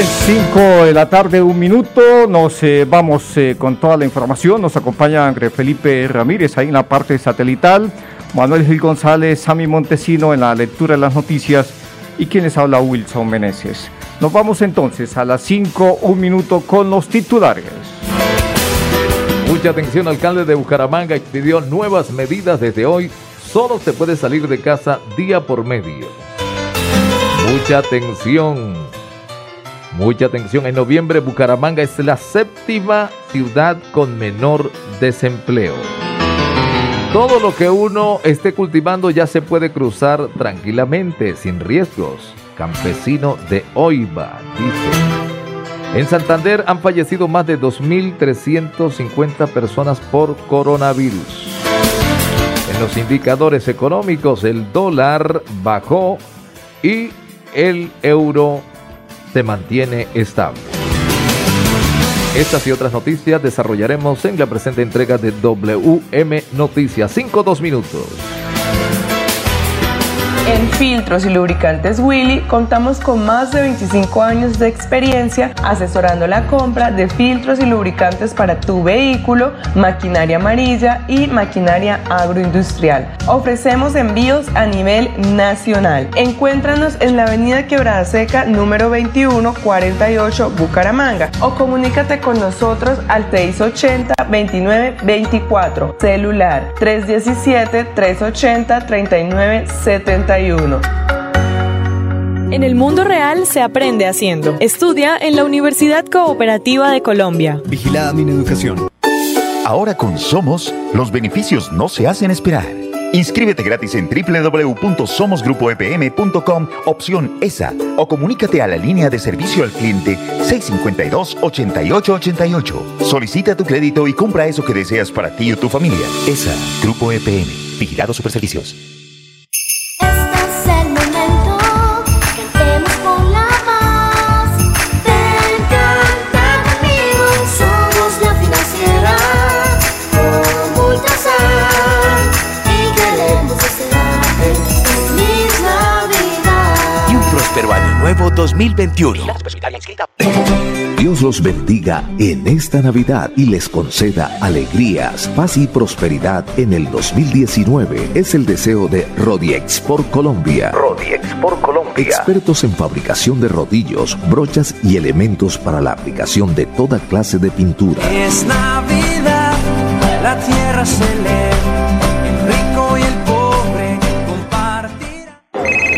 5 de la tarde, un minuto. Nos eh, vamos eh, con toda la información. Nos acompaña André Felipe Ramírez ahí en la parte satelital. Manuel Gil González, Sami Montesino en la lectura de las noticias. Y quien les habla, Wilson Meneses. Nos vamos entonces a las 5, un minuto con los titulares. Mucha atención, alcalde de Bucaramanga expidió nuevas medidas desde hoy. Solo se puede salir de casa día por medio. Mucha atención. Mucha atención, en noviembre Bucaramanga es la séptima ciudad con menor desempleo. Todo lo que uno esté cultivando ya se puede cruzar tranquilamente, sin riesgos. Campesino de Oiva, dice. En Santander han fallecido más de 2.350 personas por coronavirus. En los indicadores económicos el dólar bajó y el euro se mantiene estable. Estas y otras noticias desarrollaremos en la presente entrega de WM Noticias. 5-2 minutos. En Filtros y Lubricantes Willy contamos con más de 25 años de experiencia asesorando la compra de filtros y lubricantes para tu vehículo, maquinaria amarilla y maquinaria agroindustrial. Ofrecemos envíos a nivel nacional. Encuéntranos en la avenida Quebrada Seca número 21 48 Bucaramanga o comunícate con nosotros al 680 29 24 celular 317 380 39 70 en el mundo real se aprende haciendo. Estudia en la Universidad Cooperativa de Colombia. Vigilada mi educación. Ahora con Somos, los beneficios no se hacen esperar. Inscríbete gratis en www.somosgrupoepm.com, opción ESA, o comunícate a la línea de servicio al cliente 652-8888. Solicita tu crédito y compra eso que deseas para ti o tu familia. ESA, Grupo EPM, Vigilado Superservicios. Nuevo 2021. Dios los bendiga en esta Navidad y les conceda alegrías, paz y prosperidad en el 2019. Es el deseo de Rodiex por Colombia. Rodiex por Colombia. Expertos en fabricación de rodillos, brochas y elementos para la aplicación de toda clase de pintura. Es Navidad, la tierra se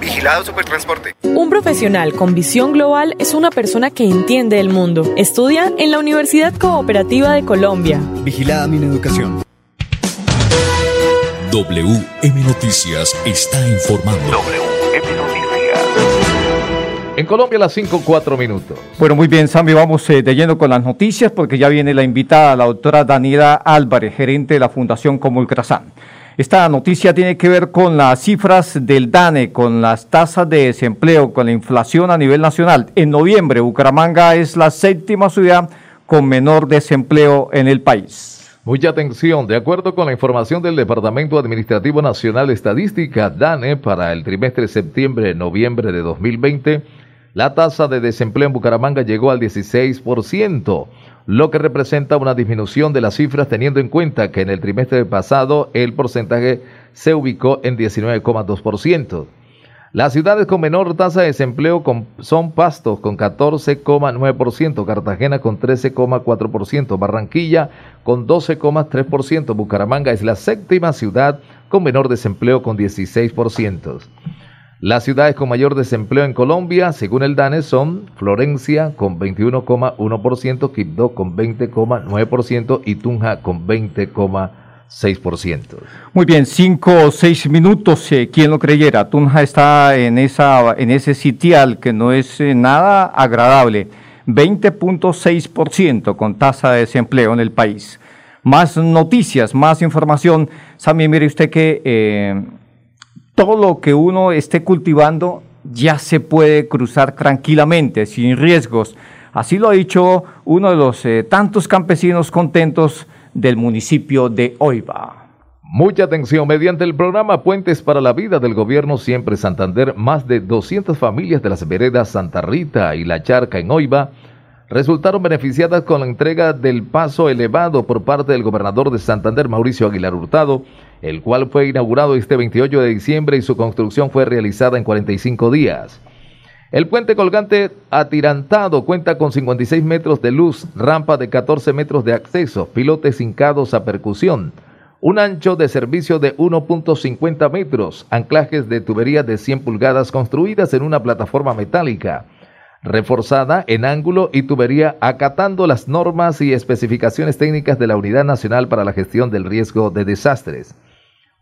Vigilado Supertransporte. Un profesional con visión global es una persona que entiende el mundo. Estudia en la Universidad Cooperativa de Colombia. Vigilada mi educación. WM Noticias está informando. WM Noticias. En Colombia las 5, 4 minutos. Bueno, muy bien, Sammy, vamos eh, de lleno con las noticias porque ya viene la invitada, la doctora Daniela Álvarez, gerente de la Fundación Comulcrasan. Esta noticia tiene que ver con las cifras del DANE, con las tasas de desempleo, con la inflación a nivel nacional. En noviembre, Bucaramanga es la séptima ciudad con menor desempleo en el país. Mucha atención, de acuerdo con la información del Departamento Administrativo Nacional de Estadística, DANE, para el trimestre septiembre-noviembre de 2020, la tasa de desempleo en Bucaramanga llegó al 16% lo que representa una disminución de las cifras teniendo en cuenta que en el trimestre pasado el porcentaje se ubicó en 19,2%. Las ciudades con menor tasa de desempleo son Pastos con 14,9%, Cartagena con 13,4%, Barranquilla con 12,3%, Bucaramanga es la séptima ciudad con menor desempleo con 16%. Las ciudades con mayor desempleo en Colombia, según el DANE, son Florencia con 21,1%, Quibdó con 20,9% y Tunja con 20,1%. 6%. Muy bien, cinco o seis minutos, eh, ¿quién lo creyera? Tunja está en, esa, en ese sitial que no es eh, nada agradable, 20.6% con tasa de desempleo en el país. Más noticias, más información. Sammy, mire usted que eh, todo lo que uno esté cultivando ya se puede cruzar tranquilamente, sin riesgos. Así lo ha dicho uno de los tantos campesinos contentos del municipio de Oiva. Mucha atención, mediante el programa Puentes para la Vida del Gobierno Siempre Santander, más de 200 familias de las veredas Santa Rita y La Charca en Oiva resultaron beneficiadas con la entrega del paso elevado por parte del gobernador de Santander, Mauricio Aguilar Hurtado, el cual fue inaugurado este 28 de diciembre y su construcción fue realizada en 45 días. El puente colgante atirantado cuenta con 56 metros de luz, rampa de 14 metros de acceso, pilotes hincados a percusión, un ancho de servicio de 1.50 metros, anclajes de tubería de 100 pulgadas construidas en una plataforma metálica, reforzada en ángulo y tubería acatando las normas y especificaciones técnicas de la Unidad Nacional para la Gestión del Riesgo de Desastres.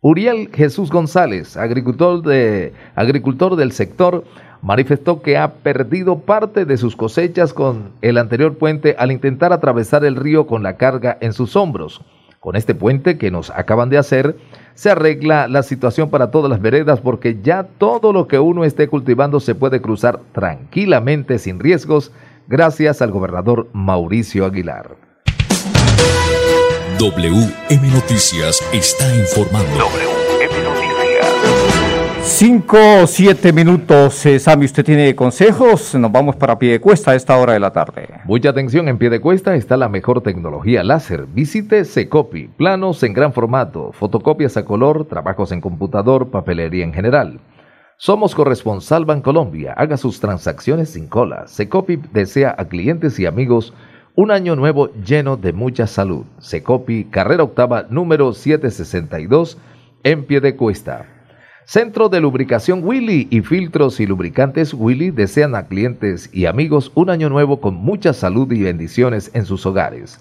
Uriel Jesús González, agricultor, de, agricultor del sector, manifestó que ha perdido parte de sus cosechas con el anterior puente al intentar atravesar el río con la carga en sus hombros. Con este puente que nos acaban de hacer, se arregla la situación para todas las veredas porque ya todo lo que uno esté cultivando se puede cruzar tranquilamente sin riesgos gracias al gobernador Mauricio Aguilar. WM Noticias está informando. Cinco o siete minutos, eh, Sammy, ¿usted tiene consejos? Nos vamos para pie de cuesta a esta hora de la tarde. Mucha atención, en pie de cuesta está la mejor tecnología láser. Visite Secopi, planos en gran formato, fotocopias a color, trabajos en computador, papelería en general. Somos corresponsal Bancolombia, haga sus transacciones sin cola. Secopi desea a clientes y amigos un año nuevo lleno de mucha salud. Secopi, carrera octava número 762, en pie de cuesta. Centro de Lubricación Willy y Filtros y Lubricantes Willy desean a clientes y amigos un año nuevo con mucha salud y bendiciones en sus hogares.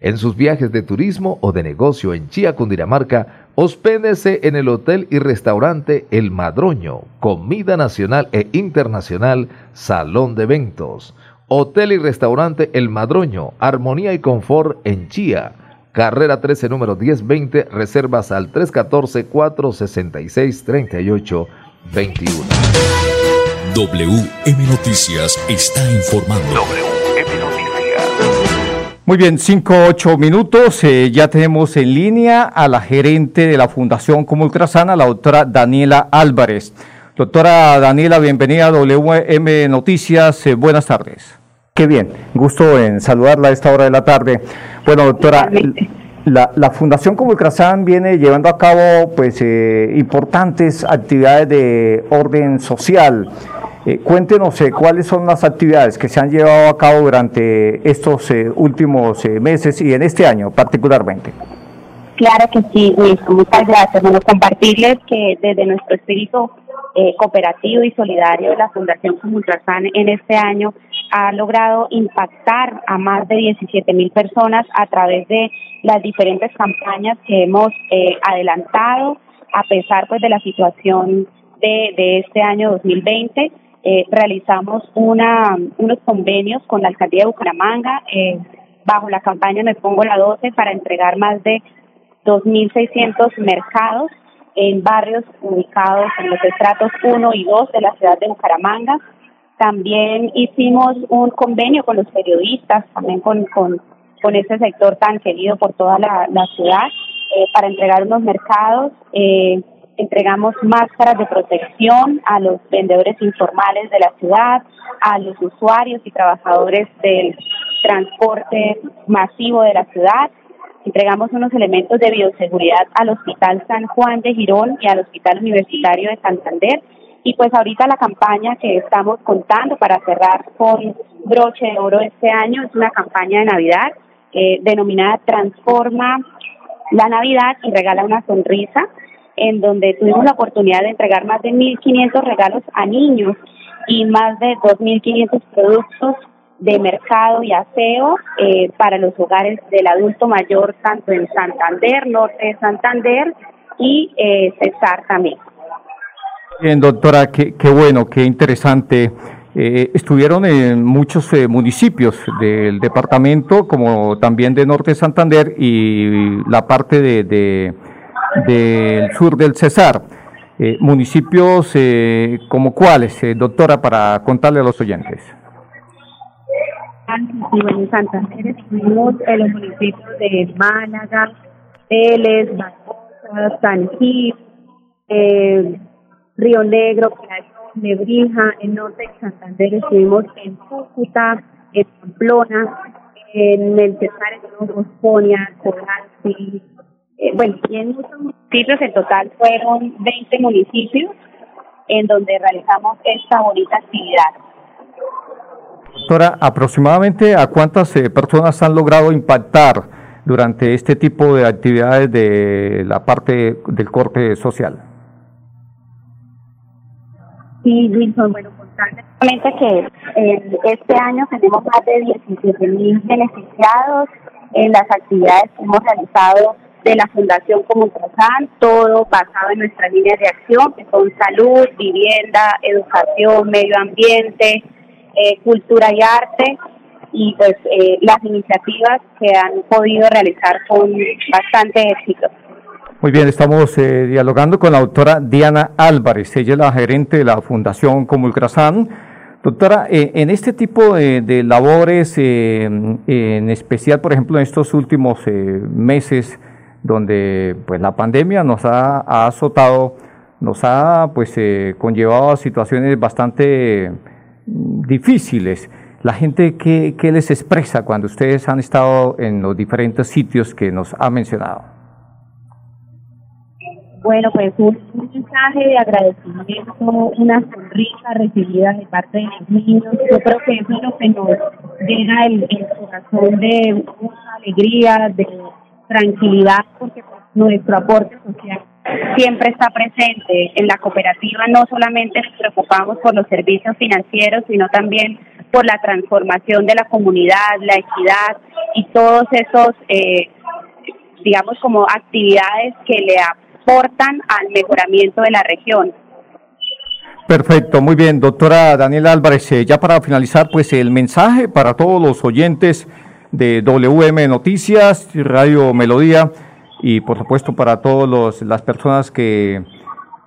En sus viajes de turismo o de negocio en Chía, Cundinamarca, hospédese en el hotel y restaurante El Madroño, comida nacional e internacional, salón de eventos. Hotel y restaurante El Madroño, armonía y confort en Chía Carrera 13, número 1020, reservas al 314-466-3821. WM Noticias está informando. WM Noticias. Muy bien, 5, 8 minutos. Eh, ya tenemos en línea a la gerente de la Fundación Comultrasana, la doctora Daniela Álvarez. Doctora Daniela, bienvenida a WM Noticias. Eh, buenas tardes. Qué bien, gusto en saludarla a esta hora de la tarde. Bueno, doctora, la, la Fundación Comulcrazán viene llevando a cabo pues eh, importantes actividades de orden social. Eh, cuéntenos eh, cuáles son las actividades que se han llevado a cabo durante estos últimos meses y en este año particularmente. Claro que sí, muchas gracias. Bueno, compartirles que desde nuestro espíritu cooperativo y solidario la Fundación Comultrazán en este año ha logrado impactar a más de 17 mil personas a través de las diferentes campañas que hemos eh, adelantado a pesar pues de la situación de, de este año 2020. Eh, realizamos una, unos convenios con la alcaldía de Bucaramanga eh, bajo la campaña Me Pongo la 12 para entregar más de 2.600 mercados en barrios ubicados en los estratos 1 y 2 de la ciudad de Bucaramanga también hicimos un convenio con los periodistas, también con, con, con ese sector tan querido por toda la, ciudad, eh, para entregar unos mercados. Eh, entregamos máscaras de protección a los vendedores informales de la ciudad, a los usuarios y trabajadores del transporte masivo de la ciudad. Entregamos unos elementos de bioseguridad al Hospital San Juan de Girón y al Hospital Universitario de Santander. Y pues ahorita la campaña que estamos contando para cerrar con broche de oro este año es una campaña de Navidad eh, denominada Transforma la Navidad y regala una sonrisa, en donde tuvimos la oportunidad de entregar más de 1.500 regalos a niños y más de 2.500 productos de mercado y aseo eh, para los hogares del adulto mayor, tanto en Santander, norte de Santander y eh, Cesar también. Bien, doctora, qué, qué bueno, qué interesante. Eh, estuvieron en muchos eh, municipios del departamento, como también de Norte de Santander y la parte de, de- del sur del Cesar. Eh, municipios eh, como cuáles, eh, doctora, para contarle a los oyentes. Y bueno, en Santander estuvimos en los municipios de Málaga, Vélez, Barbosa, San Gil, eh, Río Negro, Playón, Nebrija, en norte de Santander. Estuvimos en Cúcuta, en Pamplona, en el Cesar estuvimos Posponia, Corazzi, eh, bueno, y en muchos municipios, en total fueron 20 municipios en donde realizamos esta bonita actividad. Doctora, aproximadamente a cuántas eh, personas han logrado impactar durante este tipo de actividades de la parte del corte social. Sí, Wilson, bueno, contarles solamente que eh, este año tenemos más de 17 mil beneficiados en las actividades que hemos realizado de la Fundación Común Trazán, todo basado en nuestras líneas de acción, que son salud, vivienda, educación, medio ambiente, eh, cultura y arte, y pues eh, las iniciativas que han podido realizar con bastante éxito. Muy bien, estamos eh, dialogando con la doctora Diana Álvarez, ella es la gerente de la Fundación Comulcrasan. Doctora, eh, en este tipo de, de labores, eh, en especial, por ejemplo, en estos últimos eh, meses, donde pues la pandemia nos ha, ha azotado, nos ha pues eh, conllevado a situaciones bastante difíciles. La gente, ¿qué, ¿qué les expresa cuando ustedes han estado en los diferentes sitios que nos ha mencionado? Bueno, pues un, mensaje de agradecimiento, una sonrisa recibida de parte de los niños. Yo creo que eso es lo que nos llena el, el corazón de mucha alegría, de tranquilidad, porque pues, nuestro aporte social siempre está presente. En la cooperativa no solamente nos preocupamos por los servicios financieros, sino también por la transformación de la comunidad, la equidad y todos esos, eh, digamos, como actividades que le aportan al mejoramiento de la región. Perfecto, muy bien, doctora Daniela Álvarez. eh, ya para finalizar, pues el mensaje para todos los oyentes de WM Noticias, Radio Melodía y por supuesto para todas las personas que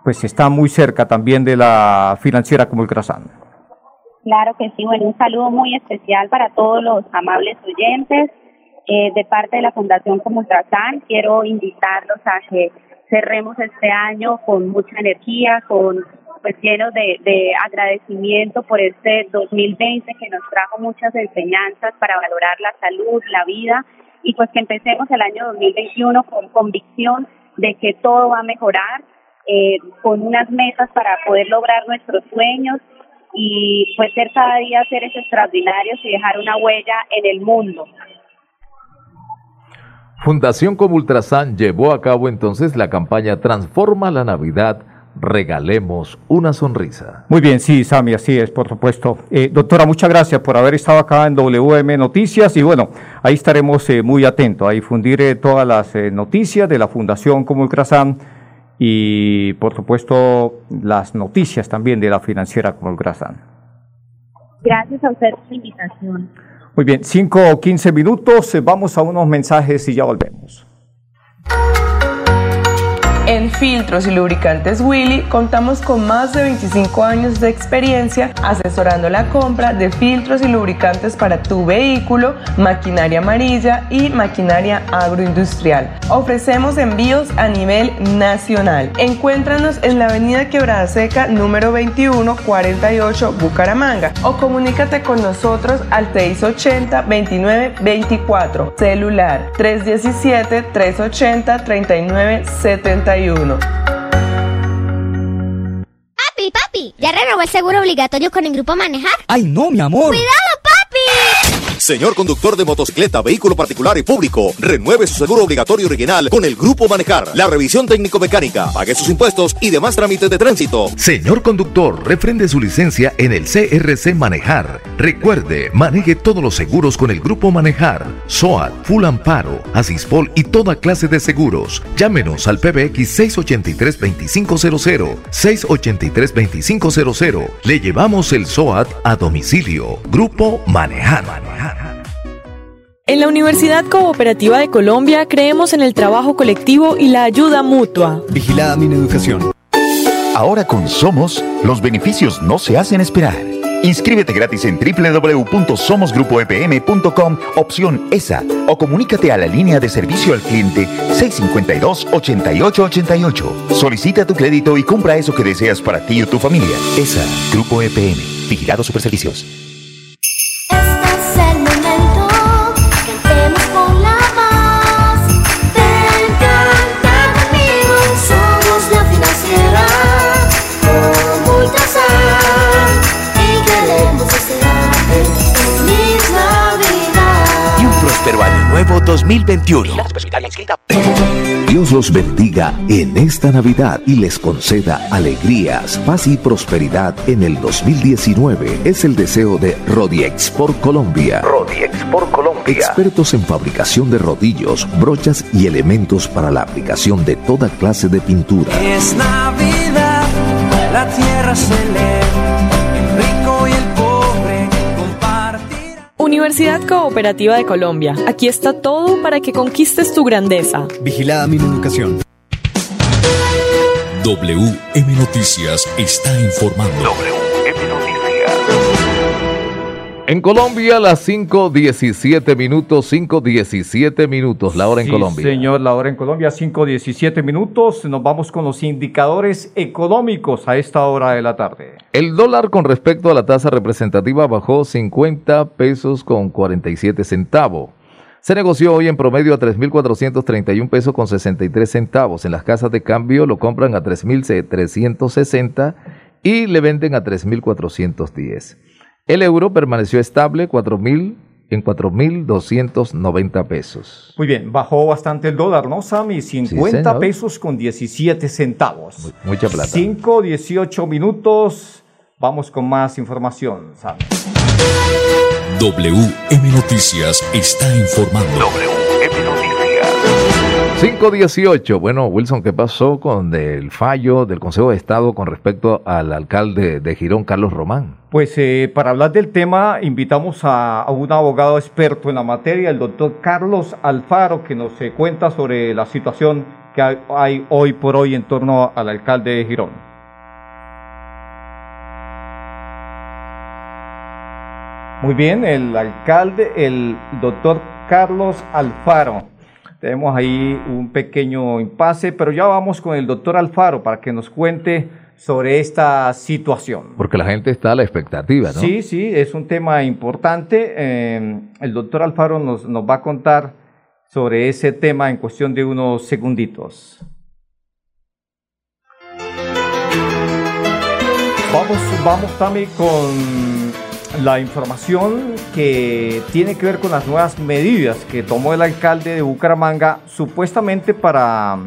pues están muy cerca también de la financiera como el. Claro que sí, bueno, un saludo muy especial para todos los amables oyentes. Eh, de parte de la Fundación Comultrasan, quiero invitarlos a que cerremos este año con mucha energía, con pues llenos de, de agradecimiento por este 2020 que nos trajo muchas enseñanzas para valorar la salud, la vida y pues que empecemos el año 2021 con convicción de que todo va a mejorar, eh, con unas metas para poder lograr nuestros sueños y pues ser cada día seres extraordinarios y dejar una huella en el mundo. Fundación Comultrasan llevó a cabo entonces la campaña Transforma la Navidad, regalemos una sonrisa. Muy bien, sí, Sami, así es, por supuesto. Eh, doctora, muchas gracias por haber estado acá en WM Noticias y bueno, ahí estaremos eh, muy atentos a difundir eh, todas las eh, noticias de la Fundación Comulcrasan y por supuesto las noticias también de la financiera Comulcrasan. Gracias a usted por la invitación. Muy bien, 5 o 15 minutos, eh, vamos a unos mensajes y ya volvemos. Filtros y Lubricantes Willy contamos con más de 25 años de experiencia asesorando la compra de filtros y lubricantes para tu vehículo, maquinaria amarilla y maquinaria agroindustrial. Ofrecemos envíos a nivel nacional. Encuéntranos en la avenida Quebrada Seca número 21 48 Bucaramanga o comunícate con nosotros al 680 29 24 celular 317 380 39 71 Papi, papi, ¿Ya renovó el seguro obligatorio con el grupo Manejar? ¡Ay, no, mi amor! ¡Cuidado! Señor conductor de motocicleta, vehículo particular y público, renueve su seguro obligatorio original con el Grupo Manejar. La revisión técnico-mecánica, pague sus impuestos y demás trámites de tránsito. Señor conductor, refrende su licencia en el CRC Manejar. Recuerde, maneje todos los seguros con el Grupo Manejar. SOAT, Full Amparo, Asispol y toda clase de seguros. Llámenos al PBX 683-2500. 683-2500. Le llevamos el SOAT a domicilio. Grupo Manejar. En la Universidad Cooperativa de Colombia creemos en el trabajo colectivo y la ayuda mutua. Vigilada mi educación. Ahora con Somos, los beneficios no se hacen esperar. Inscríbete gratis en www.somosgrupoepm.com, opción ESA, o comunícate a la línea de servicio al cliente 652-8888. Solicita tu crédito y compra eso que deseas para ti o tu familia. ESA, Grupo EPM, Vigilado Superservicios. 2021. Dios los bendiga en esta Navidad y les conceda alegrías, paz y prosperidad en el 2019. Es el deseo de Rodiex por Colombia. Rodiex por Colombia. Expertos en fabricación de rodillos, brochas y elementos para la aplicación de toda clase de pintura. Es Navidad, la tierra se lee, Universidad Cooperativa de Colombia. Aquí está todo para que conquistes tu grandeza. Vigilada mi educación. WM Noticias está informando. WM Noticias. En Colombia, las 5.17 minutos, 5.17 minutos, la hora en Sí, Colombia. Señor, la hora en Colombia, 5.17 minutos. Nos vamos con los indicadores económicos a esta hora de la tarde. El dólar con respecto a la tasa representativa bajó 50 pesos con 47 centavos. Se negoció hoy en promedio a 3.431 pesos con 63 centavos. En las casas de cambio lo compran a 3.360 y le venden a 3.410. El euro permaneció estable 4.000 en 4.290 pesos. Muy bien, bajó bastante el dólar, ¿no, Sammy? 50 señor. pesos con 17 centavos. Mucha plata. 5, 18 minutos. Vamos con más información, Sammy. WM Noticias está informando. WM Noticias. 518. Bueno, Wilson, ¿qué pasó con el fallo del Consejo de Estado con respecto al alcalde de Girón, Carlos Román? Pues eh, para hablar del tema invitamos a, un abogado experto en la materia, el doctor Carlos Alfaro, que nos eh, cuenta sobre la situación que hay, hay hoy por hoy en torno al alcalde de Girón. Muy bien, el alcalde, el doctor Carlos Alfaro. Tenemos ahí un pequeño impasse, pero ya vamos con el doctor Alfaro para que nos cuente sobre esta situación. Porque la gente está a la expectativa, ¿no? Sí, sí, es un tema importante. Eh, el doctor Alfaro nos, nos va a contar sobre ese tema en cuestión de unos segunditos. Vamos, vamos también con la información que tiene que ver con las nuevas medidas que tomó el alcalde de Bucaramanga supuestamente para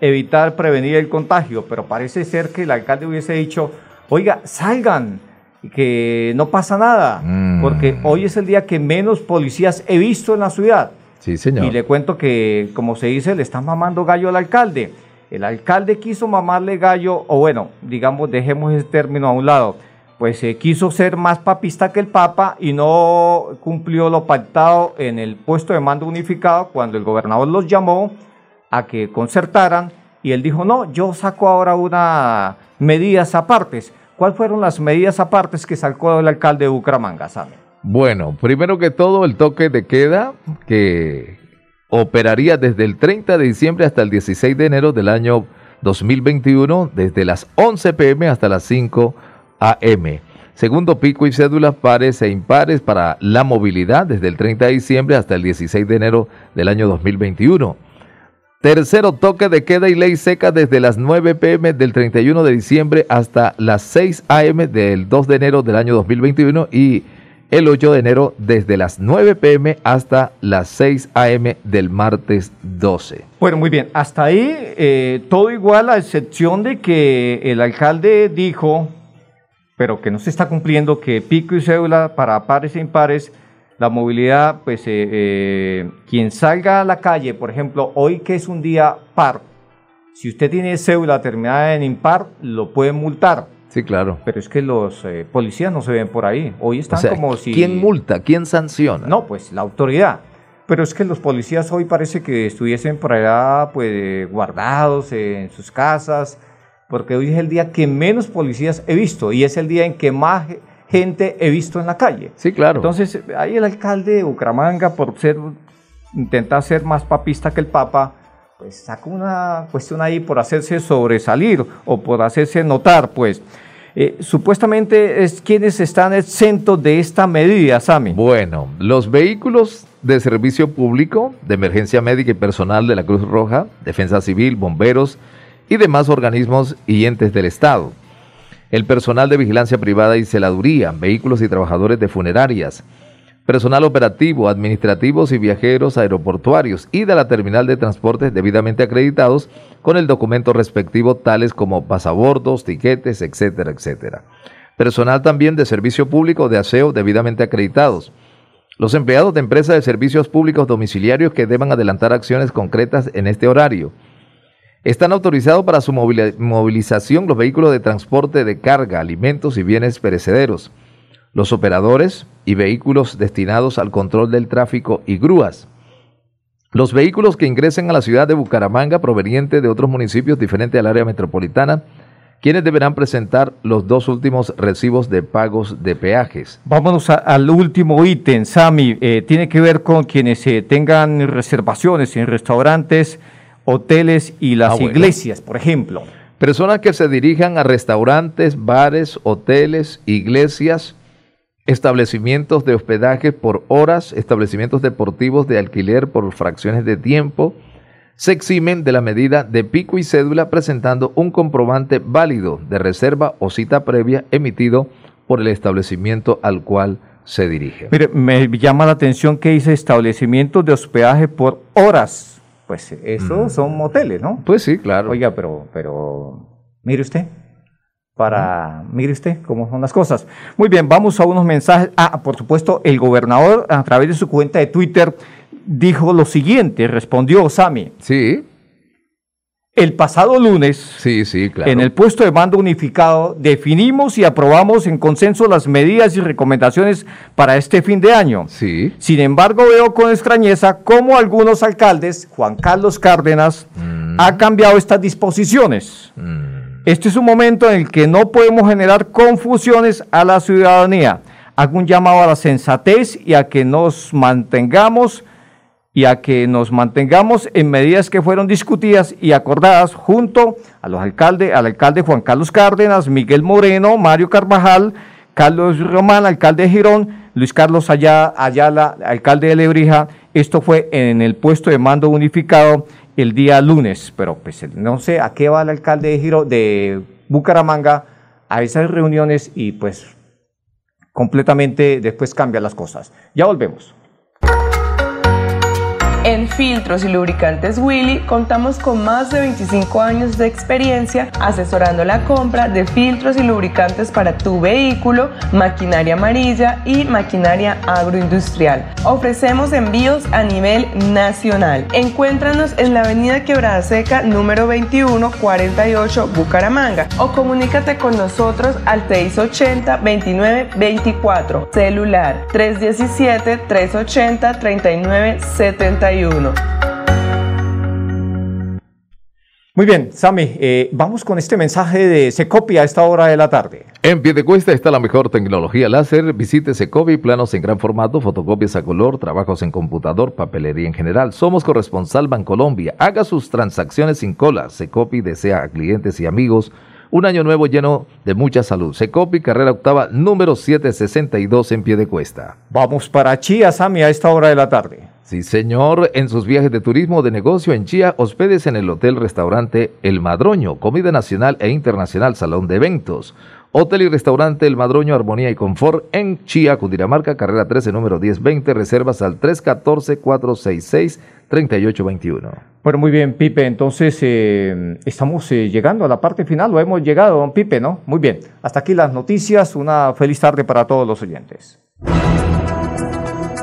evitar prevenir el contagio, pero parece ser que el alcalde hubiese dicho, oiga, salgan y que no pasa nada, Mm. porque hoy es el día que menos policías he visto en la ciudad. Sí, señor. Y le cuento que, como se dice, le están mamando gallo al alcalde. El alcalde quiso mamarle gallo, o bueno, digamos, dejemos ese término a un lado, pues eh, quiso ser más papista que el Papa y no cumplió lo pactado en el puesto de mando unificado cuando el gobernador los llamó a que concertaran y él dijo, no, yo saco ahora unas medidas apartes. ¿Cuáles fueron las medidas apartes que sacó el alcalde de Bucaramanga? Bueno, primero que todo, el toque de queda que operaría desde el 30 de diciembre hasta el 16 de enero del año 2021, desde las 11 pm hasta las 5 am. Segundo pico y cédulas pares e impares para la movilidad desde el 30 de diciembre hasta el 16 de enero del año 2021. Tercero, toque de queda y ley seca desde las 9 pm del 31 de diciembre hasta las 6 am del 2 de enero del año 2021 y el 8 de enero desde las 9 pm hasta las 6 am del martes 12. Bueno, muy bien. Hasta ahí eh, todo igual, a excepción de que el alcalde dijo, pero que no se está cumpliendo, que pico y cédula para pares e impares, la movilidad, pues eh, eh, quien salga a la calle, por ejemplo, hoy que es un día par, si usted tiene cédula terminada en impar, lo pueden multar. Sí, claro. Pero es que los eh, policías no se ven por ahí. Hoy están O sea, como si... ¿Quién multa? ¿Quién sanciona? No, pues la autoridad. Pero es que los policías hoy parece que estuviesen por allá pues guardados en sus casas, porque hoy es el día que menos policías he visto y es el día en que más gente he visto en la calle. Sí, claro. Entonces, ahí el alcalde de Bucaramanga, por ser, intentar ser más papista que el Papa, pues saca una cuestión ahí por hacerse sobresalir o por hacerse notar, pues. Eh, supuestamente es quienes están exentos de esta medida, Sami. Bueno, los vehículos de servicio público, de emergencia médica y personal de la Cruz Roja, Defensa Civil, bomberos y demás organismos y entes del Estado. El personal de vigilancia privada y celaduría, vehículos y trabajadores de funerarias, personal operativo, administrativos y viajeros aeroportuarios y de la terminal de transportes debidamente acreditados con el documento respectivo tales como pasabordos, tiquetes, etcétera, etcétera. Personal también de servicio público de aseo debidamente acreditados. Los empleados de empresas de servicios públicos domiciliarios que deban adelantar acciones concretas en este horario. Están autorizados para su movili- movilización los vehículos de transporte de carga, alimentos y bienes perecederos, los operadores y vehículos destinados al control del tráfico y grúas. Los vehículos que ingresen a la ciudad de Bucaramanga provenientes de otros municipios diferentes al área metropolitana, quienes deberán presentar los dos últimos recibos de pagos de peajes. Vámonos al último ítem, Sami. Eh, tiene que ver con quienes eh, tengan reservaciones en restaurantes, hoteles y las Ah, bueno. iglesias, por ejemplo. Personas que se dirijan a restaurantes, bares, hoteles, iglesias, establecimientos de hospedaje por horas, establecimientos deportivos de alquiler por fracciones de tiempo, se eximen de la medida de pico y cédula presentando un comprobante válido de reserva o cita previa emitido por el establecimiento al cual se dirige. Mire, me llama la atención que dice establecimientos de hospedaje por horas. Pues eso son moteles, ¿no? Pues sí, claro. Oiga, pero, pero, mire usted, para, mire usted cómo son las cosas. Muy bien, vamos a unos mensajes. Ah, por supuesto, el gobernador a través de su cuenta de Twitter dijo lo siguiente, respondió Sami. Sí. El pasado lunes, Sí, sí, claro. en el puesto de mando unificado, definimos y aprobamos en consenso las medidas y recomendaciones para este fin de año. Sí. Sin embargo, veo con extrañeza cómo algunos alcaldes, Juan Carlos Cárdenas, Mm. ha cambiado estas disposiciones. Este es un momento en el que no podemos generar confusiones a la ciudadanía. Hago un llamado a la sensatez y a que nos mantengamos y a que nos mantengamos en medidas que fueron discutidas y acordadas junto a los alcaldes, al alcalde Juan Carlos Cárdenas, Miguel Moreno, Mario Carvajal, Carlos Román, alcalde de Girón, Luis Carlos Ayala, alcalde de Lebrija. Esto fue en el puesto de mando unificado el día lunes, pero pues no sé a qué va el alcalde de Girón, de Bucaramanga a esas reuniones y pues completamente después cambia las cosas. Ya volvemos. En filtros y lubricantes Willy contamos con más de 25 años de experiencia asesorando la compra de filtros y lubricantes para tu vehículo, maquinaria amarilla y maquinaria agroindustrial. Ofrecemos envíos a nivel nacional. Encuéntranos en la avenida Quebrada Seca número 2148 Bucaramanga o comunícate con nosotros al 680-2924. Celular 317-380-3971. Muy bien, Sami, eh, vamos con este mensaje de Secopia a esta hora de la tarde. En Piedecuesta está la mejor tecnología láser. Visite Secovi, planos en gran formato, fotocopias a color, trabajos en computador, papelería en general. Somos corresponsal Bancolombia. Haga sus transacciones sin cola. Secopi desea a clientes y amigos Un año nuevo lleno de mucha salud. Secopi, carrera octava, número 762 en pie de cuesta. Vamos para Chía, Sami, a esta hora de la tarde. Sí, señor. En sus viajes de turismo o de negocio en Chía, hospedes en el Hotel Restaurante El Madroño, comida nacional e internacional, salón de eventos. Hotel y restaurante El Madroño, Armonía y Confort en Chía, Cundinamarca, carrera 13, número 1020. Reservas al 314-466-3821. Bueno, muy bien, Pipe. Entonces, eh, estamos eh, llegando a la parte final, o hemos llegado, don Pipe, ¿no? Muy bien. Hasta aquí las noticias. Una feliz tarde para todos los oyentes.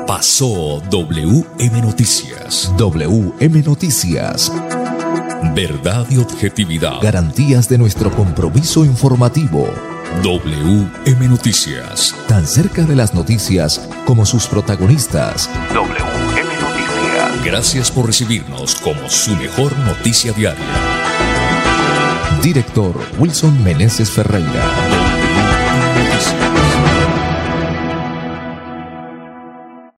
Pasó WM Noticias. WM Noticias. Verdad y objetividad. Garantías de nuestro compromiso informativo. WM Noticias. Tan cerca de las noticias como sus protagonistas. WM Noticias. Gracias por recibirnos como su mejor noticia diaria. Director Wilson Meneses Ferreira.